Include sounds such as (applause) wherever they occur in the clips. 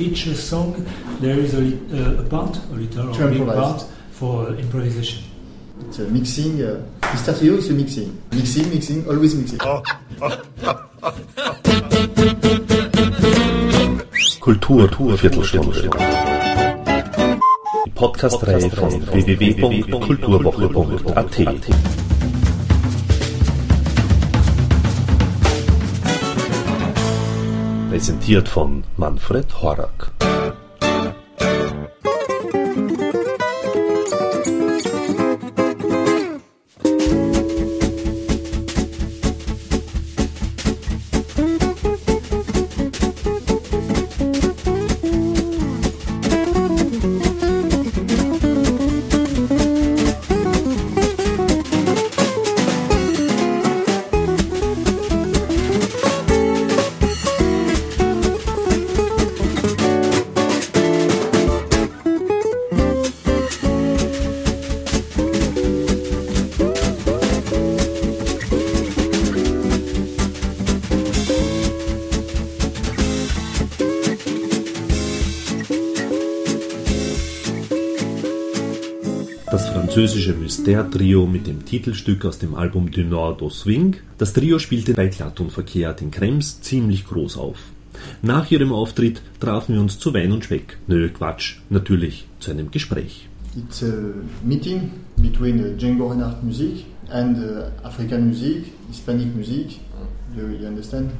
each song there is a, li- uh, a part, a little or big part for improvisation. It's a mixing. Uh, Mystère Trio is a mixing. Mixing, mixing, always mixing. Kultur, Viertelstunde. Die Podcast-Reihe von www.kulturwoche.at. Präsentiert von Manfred Horak. Das französische Mystère-Trio mit dem Titelstück aus dem Album Du Nord au Swing. Das Trio spielte bei Verkehrt in Krems ziemlich groß auf. Nach ihrem Auftritt trafen wir uns zu Wein und Speck. Nö, Quatsch, natürlich zu einem Gespräch. It's a meeting between uh, Django Reinhardt music and uh, African music, Hispanic music. Do you understand?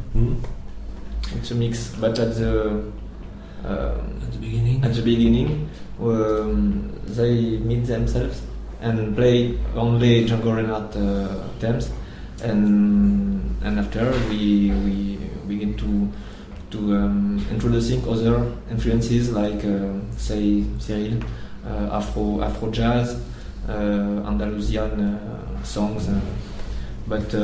It's a mix, but at the um, At the beginning, at the beginning, um, they meet themselves and play only Django Reinhardt uh, themes, and and after we we begin to to um, introducing other influences like uh, say Cyril, uh, Afro Afro jazz, uh, Andalusian uh, songs, uh, but.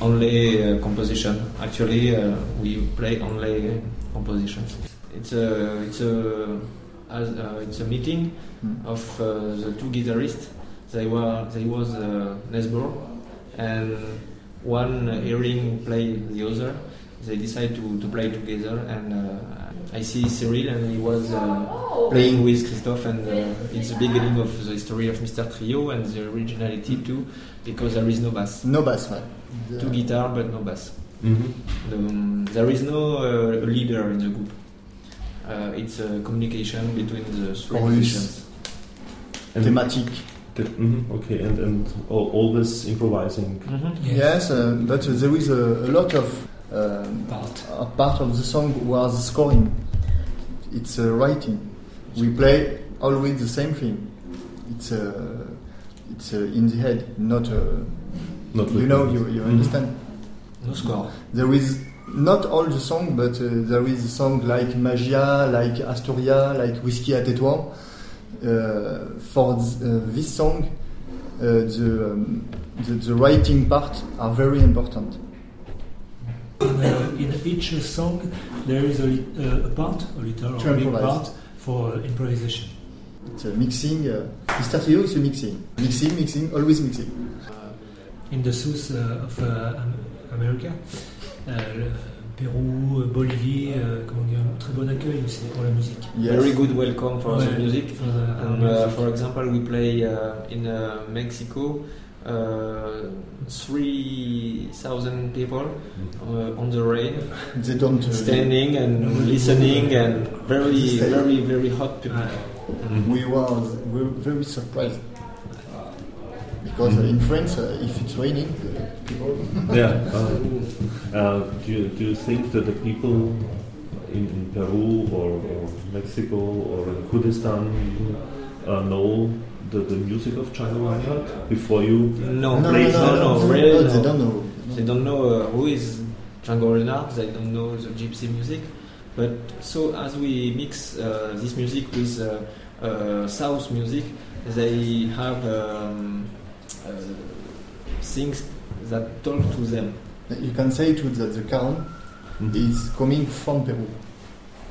Only composition. Actually, we play only compositions. It's a it's a as, uh, it's a meeting Mm. of uh, the two guitarists. They were they was uh, Nesbor, and one hearing play the other. They decide to, to play together, and uh, I see Cyril, and he was uh, playing with Christophe, and uh, it's the beginning of the history of Mystère Trio and the originality too, because there is no bass No bass, right? The- two guitar but no bass. The, um, there is no uh, leader in the group. Uh, it's a communication between the three Chorus. musicians. Thematic. mhm, okay, and, and al- always improvising. Yes, uh, but uh, there is a, a lot of um, part. a part of the song was scoring. It's uh, writing. We play always the same thing. It's uh, it's uh, in the head, not. Uh, Not you know, you, you understand. No score. There is not all the song, but uh, there is a song like Magia, like Astoria, like Whiskey at Tétouan. Uh, for th- uh, this song, uh, the, um, the the writing part are very important. In, uh, in each song there is a, uh, a part, a little or a big part for improvisation. It's a mixing. Uh. Trio is a mixing, mixing, mixing, always mixing. In the south uh, of uh, America, le Pérou, Bolivie, euh, comment dire, un très bon accueil aussi pour la musique. Yes. Very good welcome for Ouais, the music. for the- And, uh, music. for example, we play uh, in uh, Mexico. Uh, three thousand people uh, on the rain, (laughs) They don't. Uh, standing and listening, and very, very, very hot people. We were we were very surprised because uh, in France, uh, if it's raining, uh, people. (laughs) Yeah. Uh, uh, do, you, do you think that the people in, in Peru or, or Mexico or in Kurdistan uh, know the, the music of Django Reinhardt before you? No, no, no, no, no, no, really they don't know. They don't know uh, who is Django Reinhardt. They don't know the gypsy music. But so as we mix uh, this music with uh, uh, South music, they have um, things that talk to them. You can say to that the cajon is coming from Peru.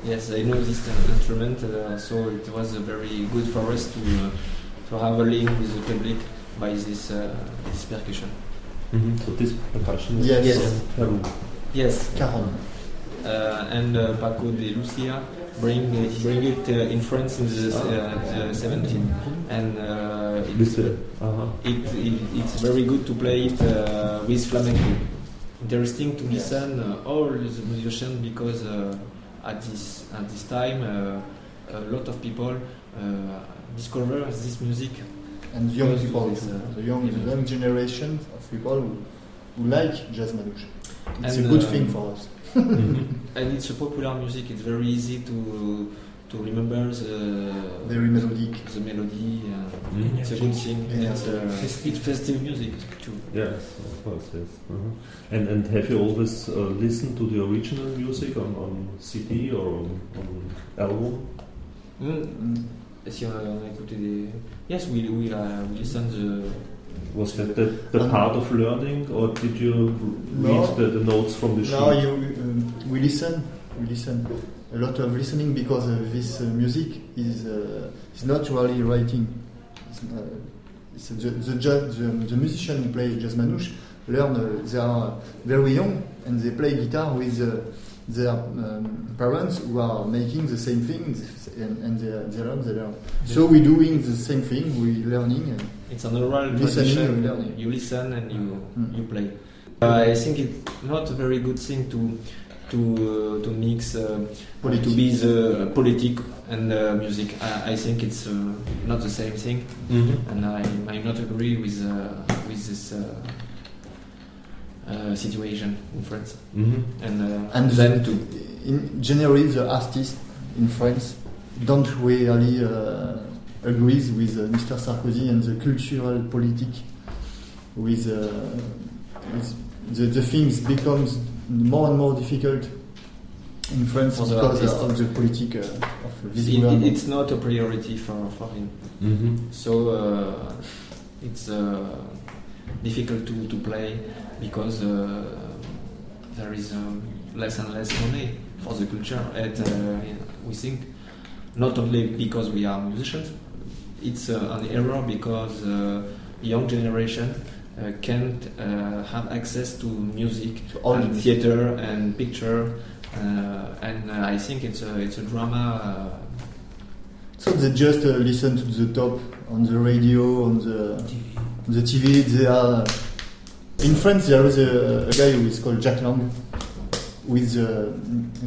Yes, I know this instrument, uh, so it was uh, very good for us to uh, to have a link with the public by this uh, this percussion. Mhm. So this percussion is Yes. Yes. from Peru. Yes, Cajon. uh, and uh, Paco de Lucia bring bring it uh, in France in the uh, 17, and uh, This, it's, uh, uh-huh. it, it, it's very good to play it uh, with flamenco. Interesting to listen uh, all the musicians because uh, at this at this time uh, a lot of people uh, discover this music. And young people, it's, uh, the young, the young generation of people who, who like jazz manouche. It's And, a good uh, thing for us. (laughs) Mhm. And it's a popular music. It's very easy to to remember the Very melodic. the melody. Uh, Mhm. It's a good thing. Yeah. It's, uh, Festive. it's festive music too. Yes, of course, yes. uh And and have you always uh, listened to the original music on, on CD or on, on album? Mm. Si on a, on a écouté des. Yes, we we, uh, we listen the. Was that the, the Um, part of learning, or did you read No. the, the notes from the sheet? No, you, um, we listen. We listen. A lot of listening because uh, this uh, music is uh, is not really writing. It's, uh, it's the, the, the, the musician who play jazz manouche learn. Uh, they are very young and they play guitar with uh, their um, parents who are making the same thing and, and they, they learn. They learn. So we're doing the same thing. We learning. And It's an oral Listening learning. You listen and you Mm. you play. Uh, I think it's not a very good thing to to uh, to mix uh, to be the politic and uh, music. I, I think it's uh, not the same thing, Mhm. and I I not agree with uh, with this. Uh, uh, situation in France Mhm. and uh, And then too. in generally the artists in France don't really uh, agree with uh, Mr. Sarkozy and the cultural politic with, uh, with the, the things becomes more and more difficult in France For the because artist. of the politic uh, of this It- government. it's not a priority for, for him. Mhm. So uh, it's uh, difficult to, to play because uh, there is um, less and less money for the culture. And uh, we think not only because we are musicians, it's uh, an error because uh, young generation uh, can't uh, have access to music, To all and theater and picture. Uh, and uh, I think it's a it's a drama. Uh, So they just uh, listen to the top on the radio, on the TV. on the TV. They are in France. There is a, a guy who is called Jack Lang, with uh,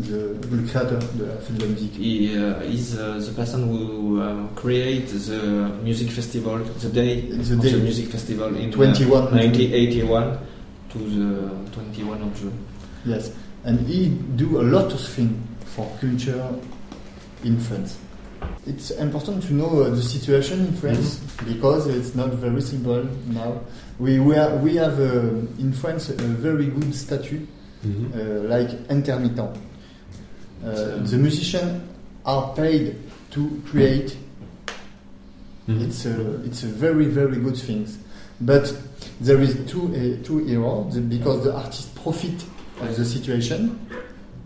the, the creator de la fête de la musique. He uh, is uh, the person who um, create the music festival, the day The of day. the music festival in 21 uh, 1981 to the 21 of June. Yes, and he do a lot of things for culture in France. It's important to know uh, the situation in France because it's not very simple now. We we, are, we have uh, in France a very good statute Mhm. uh, like intermittent. Uh, the musicians are paid to create. Mhm. It's a it's a very very good thing, but there is two uh, two errors because the artist profit of the situation.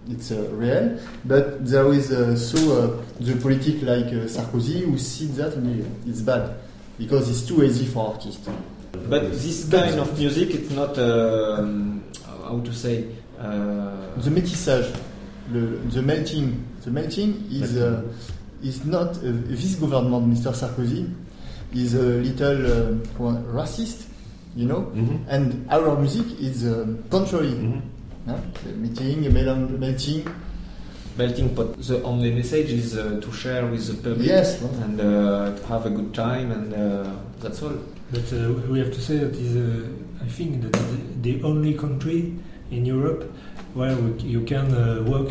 It's uh, real, but there is uh, so uh, the politic like uh, Sarkozy who see that and it's bad because it's too easy for artists. But this kind of music, it's not um, how to say. Uh, The métissage, le, the melting, the melting is uh, is not uh, this government, Mr. Sarkozy, is a little uh, racist, you know, Mhm. and our music is um, contrary. Huh? The meeting, mel- melting, melting pot. The only message is uh, to share with the public Yes. and uh, to have a good time, and uh, that's all. But uh, we have to say that is, uh, I think, that the, the only country in Europe where we, you can uh, work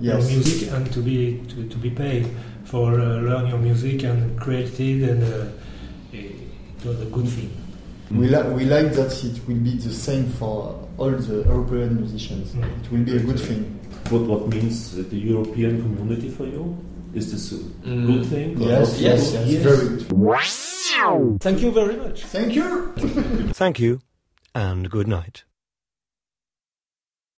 yes, your music and to be to, to be paid for uh, learn your music and create it, and uh, it was a good thing. We, li- we like that it will be the same for all the European musicians. Mm. It will be a good thing. What what means the European community for you? Is this a Mm. good thing? Yes, yes, yes, Yes. very good. Thank you very much. Thank you. Thank you and good night.